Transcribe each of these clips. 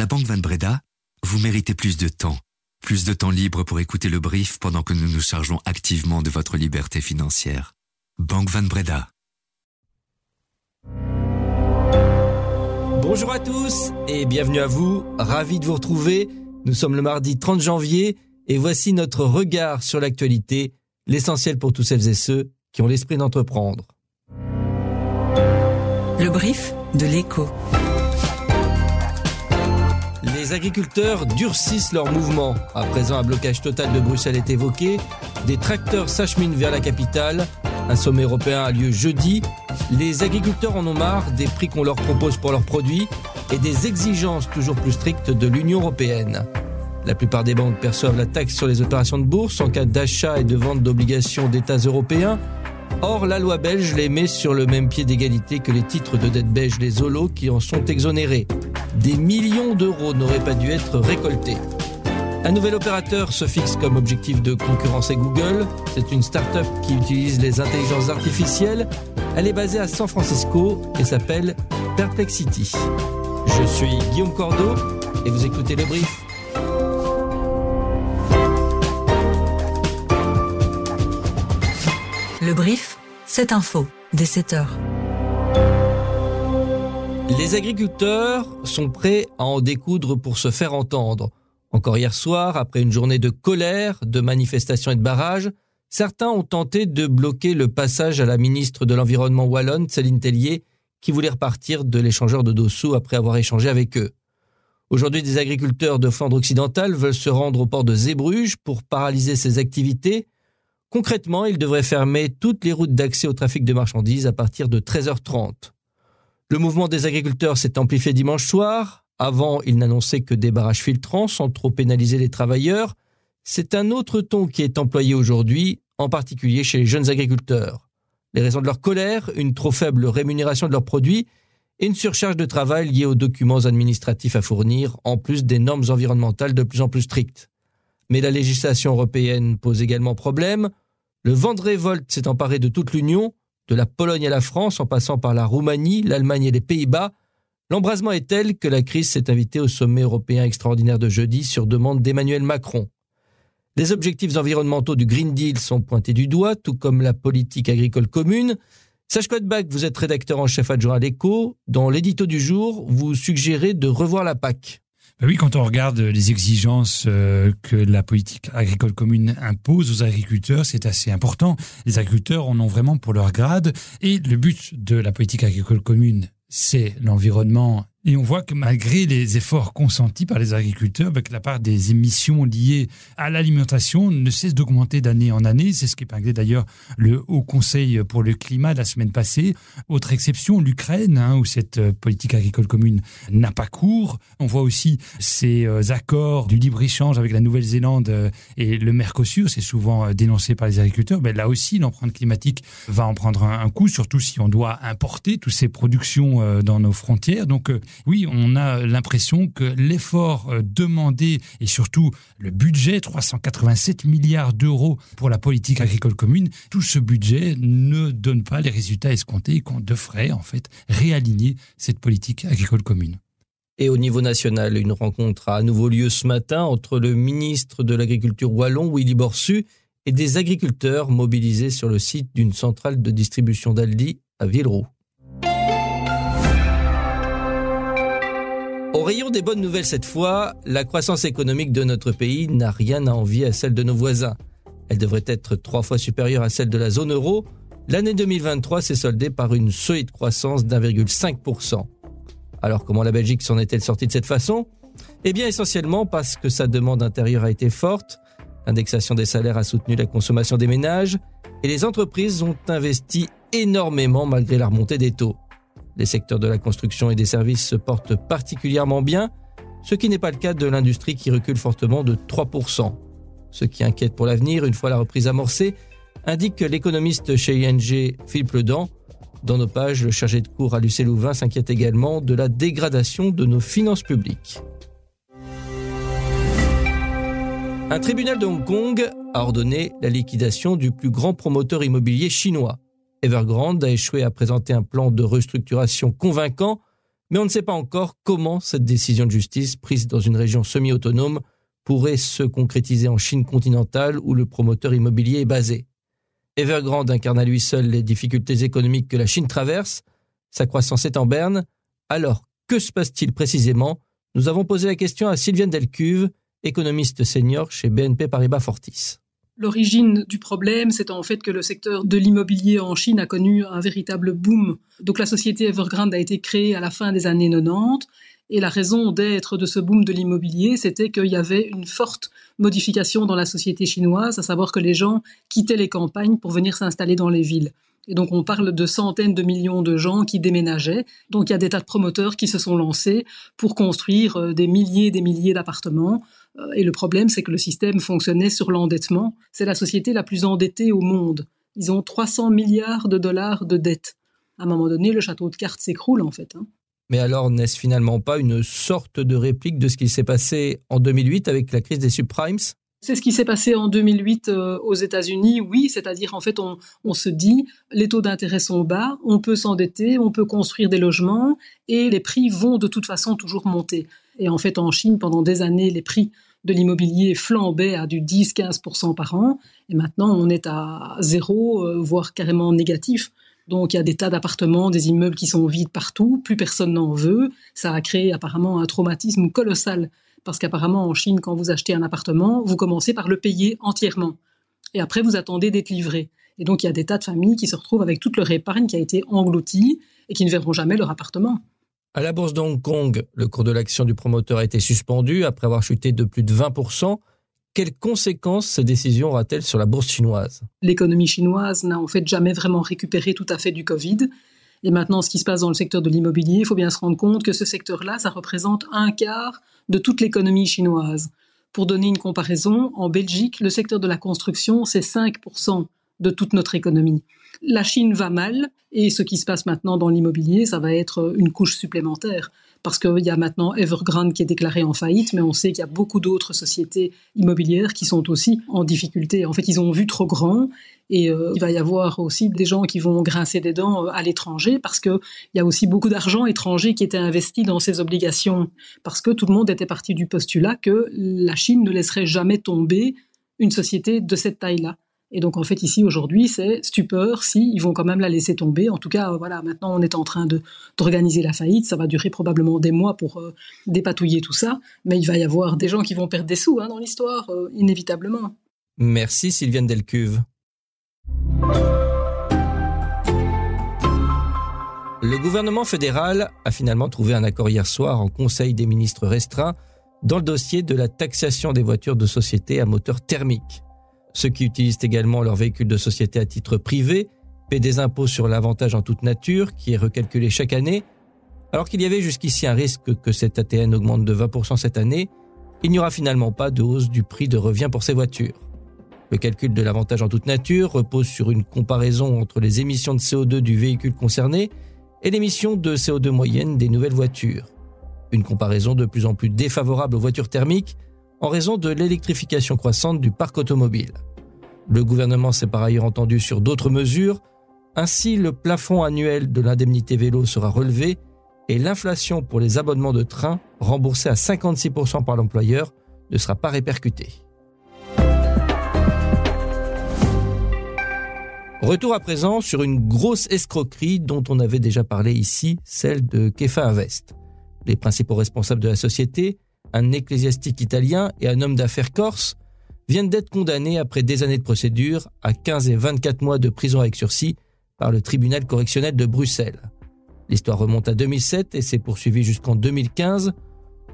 la Banque Van Breda, vous méritez plus de temps. Plus de temps libre pour écouter le brief pendant que nous nous chargeons activement de votre liberté financière. Banque Van Breda. Bonjour à tous et bienvenue à vous. Ravi de vous retrouver. Nous sommes le mardi 30 janvier et voici notre regard sur l'actualité, l'essentiel pour tous celles et ceux qui ont l'esprit d'entreprendre. Le brief de l'écho. Les agriculteurs durcissent leur mouvement. À présent, un blocage total de Bruxelles est évoqué. Des tracteurs s'acheminent vers la capitale. Un sommet européen a lieu jeudi. Les agriculteurs en ont marre des prix qu'on leur propose pour leurs produits et des exigences toujours plus strictes de l'Union européenne. La plupart des banques perçoivent la taxe sur les opérations de bourse en cas d'achat et de vente d'obligations d'États européens. Or, la loi belge les met sur le même pied d'égalité que les titres de dette belge, les OLO, qui en sont exonérés des millions d'euros n'auraient pas dû être récoltés. Un nouvel opérateur se fixe comme objectif de concurrencer Google. C'est une start-up qui utilise les intelligences artificielles. Elle est basée à San Francisco et s'appelle Perplexity. Je suis Guillaume Cordeau et vous écoutez le brief. Le brief, c'est info, dès 7 heures. Les agriculteurs sont prêts à en découdre pour se faire entendre. Encore hier soir, après une journée de colère, de manifestations et de barrages, certains ont tenté de bloquer le passage à la ministre de l'Environnement wallonne, Céline Tellier, qui voulait repartir de l'échangeur de Dossou après avoir échangé avec eux. Aujourd'hui, des agriculteurs de Flandre occidentale veulent se rendre au port de Zébruges pour paralyser ses activités. Concrètement, ils devraient fermer toutes les routes d'accès au trafic de marchandises à partir de 13h30. Le mouvement des agriculteurs s'est amplifié dimanche soir. Avant, il n'annonçait que des barrages filtrants sans trop pénaliser les travailleurs. C'est un autre ton qui est employé aujourd'hui, en particulier chez les jeunes agriculteurs. Les raisons de leur colère, une trop faible rémunération de leurs produits et une surcharge de travail liée aux documents administratifs à fournir, en plus des normes environnementales de plus en plus strictes. Mais la législation européenne pose également problème. Le vent de révolte s'est emparé de toute l'Union de la Pologne à la France en passant par la Roumanie, l'Allemagne et les Pays-Bas, l'embrasement est tel que la crise s'est invitée au sommet européen extraordinaire de jeudi sur demande d'Emmanuel Macron. Les objectifs environnementaux du Green Deal sont pointés du doigt, tout comme la politique agricole commune. Bach, vous êtes rédacteur en chef adjoint à l'ECHO. Dans l'édito du jour, vous suggérez de revoir la PAC. Ben oui, quand on regarde les exigences euh, que la politique agricole commune impose aux agriculteurs, c'est assez important. Les agriculteurs en ont vraiment pour leur grade. Et le but de la politique agricole commune, c'est l'environnement et on voit que malgré les efforts consentis par les agriculteurs, que la part des émissions liées à l'alimentation ne cesse d'augmenter d'année en année. C'est ce qu'épinglait d'ailleurs le Haut Conseil pour le climat la semaine passée. Autre exception, l'Ukraine, hein, où cette euh, politique agricole commune n'a pas cours. On voit aussi ces euh, accords du libre-échange avec la Nouvelle-Zélande euh, et le Mercosur. C'est souvent dénoncé par les agriculteurs. Mais là aussi, l'empreinte climatique va en prendre un, coup, surtout si on doit importer toutes ces productions dans nos frontières. Donc, oui, on a l'impression que l'effort euh, demandé et surtout le budget, 387 milliards d'euros pour la politique agricole commune, tout ce budget ne donne pas les résultats escomptés et qu'on devrait en fait réaligner cette politique agricole commune. Et au niveau national, une rencontre a à nouveau lieu ce matin entre le ministre de l'Agriculture wallon, Willy Borsu, et des agriculteurs mobilisés sur le site d'une centrale de distribution d'Aldi à Villeroux. Rayon des bonnes nouvelles cette fois, la croissance économique de notre pays n'a rien à envier à celle de nos voisins. Elle devrait être trois fois supérieure à celle de la zone euro. L'année 2023 s'est soldée par une solide croissance d'1,5%. Alors comment la Belgique s'en est-elle sortie de cette façon? Eh bien essentiellement parce que sa demande intérieure a été forte, l'indexation des salaires a soutenu la consommation des ménages et les entreprises ont investi énormément malgré la remontée des taux. Les secteurs de la construction et des services se portent particulièrement bien, ce qui n'est pas le cas de l'industrie qui recule fortement de 3%. Ce qui inquiète pour l'avenir, une fois la reprise amorcée, indique que l'économiste chez ING, Philippe Ledan, dans nos pages, le chargé de cours à l'UC Louvain s'inquiète également de la dégradation de nos finances publiques. Un tribunal de Hong Kong a ordonné la liquidation du plus grand promoteur immobilier chinois. Evergrande a échoué à présenter un plan de restructuration convaincant, Mais on ne sait pas encore comment cette décision de justice prise dans une région semi-autonome pourrait se concrétiser en Chine continentale où le promoteur immobilier est basé. Evergrande incarne à lui seul les difficultés économiques que la Chine traverse, sa croissance est en berne. Alors, que se passe-t-il précisément? Nous avons posé la question à Sylviane Delcuve, économiste senior chez BNP Paribas Fortis. L'origine du problème, c'est en fait que le secteur de l'immobilier en Chine a connu un véritable boom. Donc la société Evergrande a été créée à la fin des années 90 et la raison d'être de ce boom de l'immobilier, c'était qu'il y avait une forte modification dans la société chinoise, à savoir que les gens quittaient les campagnes pour venir s'installer dans les villes. Et donc on parle de centaines de millions de gens qui déménageaient. Donc il y a des tas de promoteurs qui se sont lancés pour construire euh, des milliers et des milliers d'appartements. Euh, et le problème, c'est que le système fonctionnait sur l'endettement. C'est la société la plus endettée au monde. Ils ont 300 milliards de dollars de dettes. À un moment donné, le château de cartes s'écroule en fait. Hein. Mais alors, n'est-ce finalement pas une sorte de réplique de ce qui s'est passé en 2008 avec la crise des subprimes? C'est ce qui s'est passé en 2008 euh, aux États-Unis, oui, c'est-à-dire en fait on, se dit les taux d'intérêt sont bas, on peut s'endetter, on peut construire des logements et les prix vont de toute façon toujours monter. Et en fait en Chine pendant des années les prix de l'immobilier flambaient à du 10-15% par an et maintenant on est à zéro, euh, voire carrément négatif. Donc il y a des tas d'appartements, des immeubles qui sont vides partout, plus personne n'en veut. Ça a créé apparemment un traumatisme colossal parce qu'apparemment en Chine, quand vous achetez un appartement, vous commencez par le payer entièrement. Et après, vous attendez d'être livré. Et donc il y a des tas de familles qui se retrouvent avec toute leur épargne qui a été engloutie et qui ne verront jamais leur appartement. À la bourse de Hong Kong, le cours de l'action du promoteur a été suspendu après avoir chuté de plus de 20%. Quelles conséquences cette décision aura-t-elle sur la bourse chinoise? L'économie chinoise n'a en fait jamais vraiment récupéré tout à fait du Covid. Et maintenant, ce qui se passe dans le secteur de l'immobilier, il faut bien se rendre compte que ce secteur-là, ça représente un quart de toute l'économie chinoise. Pour donner une comparaison, en Belgique, le secteur de la construction, c'est 5% de toute notre économie. La Chine va mal et ce qui se passe maintenant dans l'immobilier, ça va être une couche supplémentaire parce qu'il y a maintenant Evergrande qui est déclaré en faillite, mais on sait qu'il y a beaucoup d'autres sociétés immobilières qui sont aussi en difficulté. En fait, ils ont vu trop grand et euh, il va y avoir aussi des gens qui vont grincer des dents euh, à l'étranger parce qu'il y a aussi beaucoup d'argent étranger qui était investi dans ces obligations parce que tout le monde était parti du postulat que la Chine ne laisserait jamais tomber une société de cette taille-là. Et donc en fait ici aujourd'hui c'est stupeur si ils vont quand même la laisser tomber. En tout cas voilà maintenant on est en train d'organiser la faillite. Ça va durer probablement des mois pour euh, dépatouiller tout ça, mais il va y avoir des gens qui vont perdre des sous hein, dans l'histoire euh, inévitablement. Merci Sylviane Delcuve. Le gouvernement fédéral a finalement trouvé un accord hier soir en Conseil des ministres restreint dans le dossier de la taxation des voitures de société à moteur thermique. Ceux qui utilisent également leurs véhicules de société à titre privé paient des impôts sur l'avantage en toute nature qui est recalculé chaque année. Alors qu'il y avait jusqu'ici un risque que cette ATN augmente de 20% cette année, il n'y aura finalement pas de hausse du prix de revient pour ces voitures. Le calcul de l'avantage en toute nature repose sur une comparaison entre les émissions de CO2 du véhicule concerné et l'émission de CO2 moyenne des nouvelles voitures. Une comparaison de plus en plus défavorable aux voitures thermiques en raison de l'électrification croissante du parc automobile. Le gouvernement s'est par ailleurs entendu sur d'autres mesures, ainsi le plafond annuel de l'indemnité vélo sera relevé et l'inflation pour les abonnements de train remboursés à 56% par l'employeur ne sera pas répercutée. Retour à présent sur une grosse escroquerie dont on avait déjà parlé ici, celle de Kefa Invest. Les principaux responsables de la société, un ecclésiastique italien et un homme d'affaires corse, viennent d'être condamnés après des années de procédure à 15 et 24 mois de prison avec sursis par le tribunal correctionnel de Bruxelles. L'histoire remonte à 2007 et s'est poursuivie jusqu'en 2015.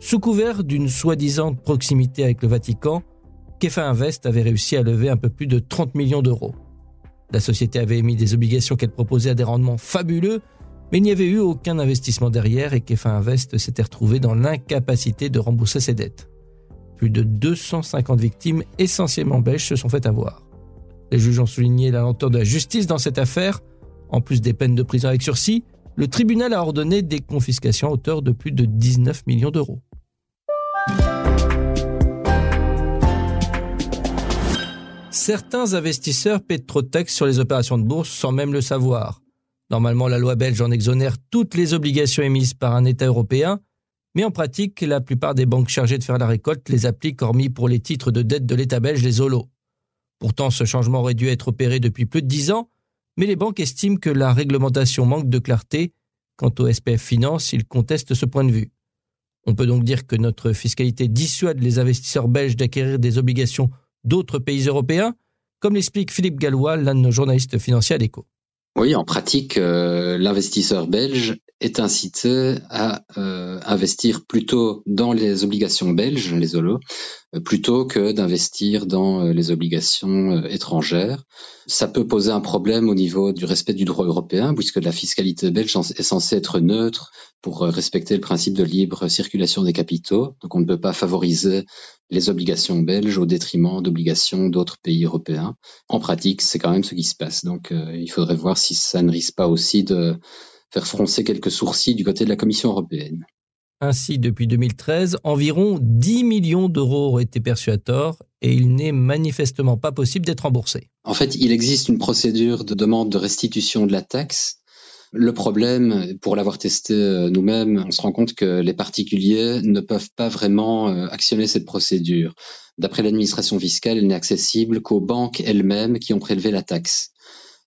Sous couvert d'une soi-disant proximité avec le Vatican, Kefa Invest avait réussi à lever un peu plus de 30 millions d'euros. La société avait émis des obligations qu'elle proposait à des rendements fabuleux mais il n'y avait eu aucun investissement derrière et Kefa Invest s'était retrouvé dans l'incapacité de rembourser ses dettes. Plus de 250 victimes, essentiellement belges, se sont fait avoir. Les juges ont souligné la lenteur de la justice dans cette affaire. En plus des peines de prison avec sursis, le tribunal a ordonné des confiscations à hauteur de plus de 19 millions d'euros. Certains investisseurs paient trop de taxes sur les opérations de bourse sans même le savoir. Normalement, la loi belge en exonère toutes les obligations émises par un État européen, mais en pratique, la plupart des banques chargées de faire la récolte les appliquent hormis pour les titres de dette de l'État belge, les OLO. Pourtant, ce changement aurait dû être opéré depuis plus de dix ans, mais les banques estiment que la réglementation manque de clarté. Quant au SPF Finance, ils contestent ce point de vue. On peut donc dire que notre fiscalité dissuade les investisseurs belges d'acquérir des obligations d'autres pays européens, comme l'explique Philippe Gallois, l'un de nos journalistes financiers à l'écho. Oui, en pratique, euh, l'investisseur belge est incité à euh, investir plutôt dans les obligations belges, les OLO, euh, plutôt que d'investir dans les obligations étrangères. Ça peut poser un problème au niveau du respect du droit européen, puisque la fiscalité belge est censée être neutre pour respecter le principe de libre circulation des capitaux. Donc on ne peut pas favoriser les obligations belges au détriment d'obligations d'autres pays européens. En pratique, c'est quand même ce qui se passe. Donc euh, il faudrait voir si ça ne risque pas aussi de faire froncer quelques sourcils du côté de la Commission européenne. Ainsi, depuis 2013, environ 10 millions d'euros ont été perçus à tort et il n'est manifestement pas possible d'être remboursé. En fait, il existe une procédure de demande de restitution de la taxe le problème, pour l'avoir testé euh, nous-mêmes, on se rend compte que les particuliers ne peuvent pas vraiment euh, actionner cette procédure. D'après l'administration fiscale, elle n'est accessible qu'aux banques elles-mêmes qui ont prélevé la taxe.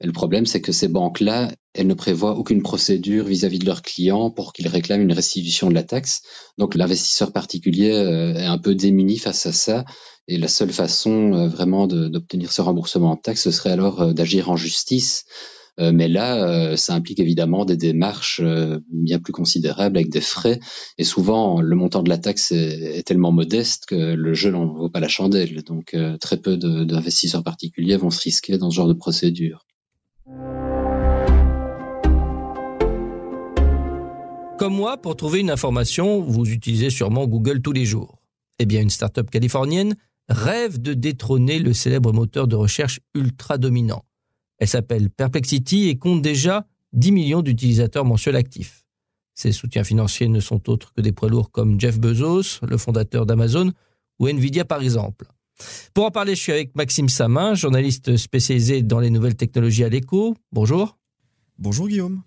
Et le problème, c'est que ces banques-là, elles ne prévoient aucune procédure vis-à-vis de leurs clients pour qu'ils réclament une restitution de la taxe. Donc l'investisseur particulier euh, est un peu démuni face à ça. Et la seule façon vraiment d'obtenir ce remboursement de taxe, ce serait alors d'agir en justice euh, mais là, euh, ça implique évidemment des démarches euh, bien plus considérables avec des frais. Et souvent, le montant de la taxe est, tellement modeste que le jeu n'en vaut pas la chandelle. Donc, très peu d'investisseurs particuliers vont se risquer dans ce genre de procédure. Comme moi, pour trouver une information, vous utilisez sûrement Google tous les jours. Eh bien, une start-up californienne rêve de détrôner le célèbre moteur de recherche ultra dominant. Elle s'appelle Perplexity et compte déjà 10 millions d'utilisateurs mensuels actifs. Ses soutiens financiers ne sont autres que des poids lourds comme Jeff Bezos, le fondateur d'Amazon, ou Nvidia par exemple. Pour en parler, je suis avec Maxime Samin, journaliste spécialisé dans les nouvelles technologies à l'écho. Bonjour. Bonjour Guillaume.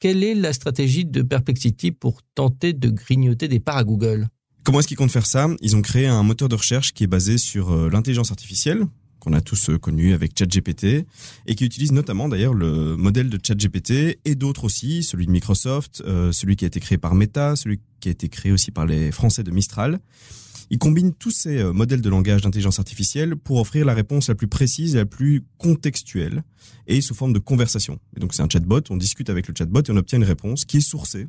Quelle est la stratégie de Perplexity pour tenter de grignoter des parts à Google? Comment est-ce qu'ils comptent faire ça? Ils ont créé un moteur de recherche qui est basé sur euh, l'intelligence artificielle, qu'on a tous euh, connu avec ChatGPT et qui utilise notamment d'ailleurs le modèle de ChatGPT et d'autres aussi, celui de Microsoft, euh, celui qui a été créé par Meta, celui qui a été créé aussi par les Français de Mistral. Il combine tous ces euh, modèles de langage d'intelligence artificielle pour offrir la réponse la plus précise et la plus contextuelle et sous forme de conversation. Et donc c'est un chatbot, on discute avec le chatbot et on obtient une réponse qui est sourcée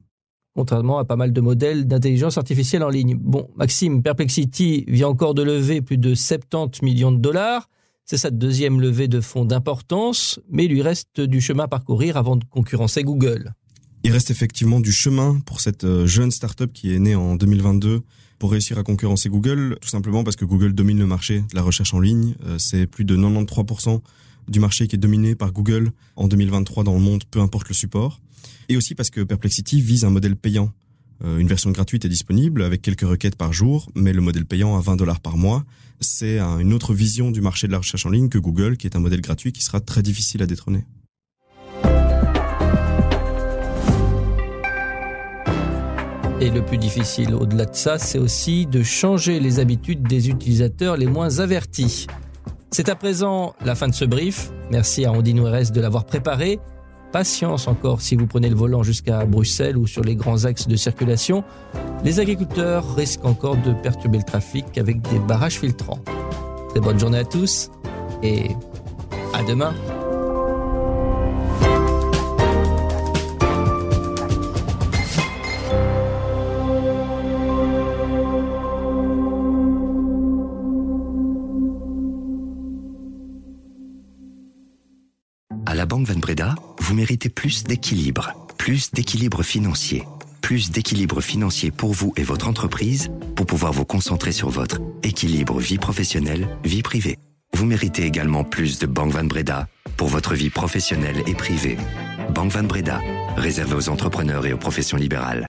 contrairement à pas mal de modèles d'intelligence artificielle en ligne. Bon, Maxime, Perplexity vient encore de lever plus de 70 millions de dollars. C'est sa deuxième levée de fonds d'importance, mais il lui reste du chemin à parcourir avant de concurrencer Google. Il reste effectivement du chemin pour cette euh, jeune startup qui est née en 2022 pour réussir à concurrencer Google, tout simplement parce que Google domine le marché de la recherche en ligne. Euh, c'est plus de 93% du marché qui est dominé par Google en 2023 dans le monde, peu importe le support. Et aussi parce que Perplexity vise un modèle payant. Euh, une version gratuite est disponible avec quelques requêtes par jour, mais le modèle payant à 20 dollars par mois c'est une autre vision du marché de la recherche en ligne que Google, qui est un modèle gratuit qui sera très difficile à détrôner. Et le plus difficile au-delà de ça, c'est aussi de changer les habitudes des utilisateurs les moins avertis. C'est à présent la fin de ce brief. Merci à Andy Nueres de l'avoir préparé. Patience encore si vous prenez le volant jusqu'à Bruxelles ou sur les grands axes de circulation. Les agriculteurs risquent encore de perturber le trafic avec des barrages filtrants. Très bonne journée à tous et à demain. Banque Van Breda, vous méritez plus d'équilibre, plus d'équilibre financier, plus d'équilibre financier pour vous et votre entreprise pour pouvoir vous concentrer sur votre équilibre vie professionnelle, vie privée. Vous méritez également plus de Banque Van Breda pour votre vie professionnelle et privée. Banque Van Breda, réservé aux entrepreneurs et aux professions libérales.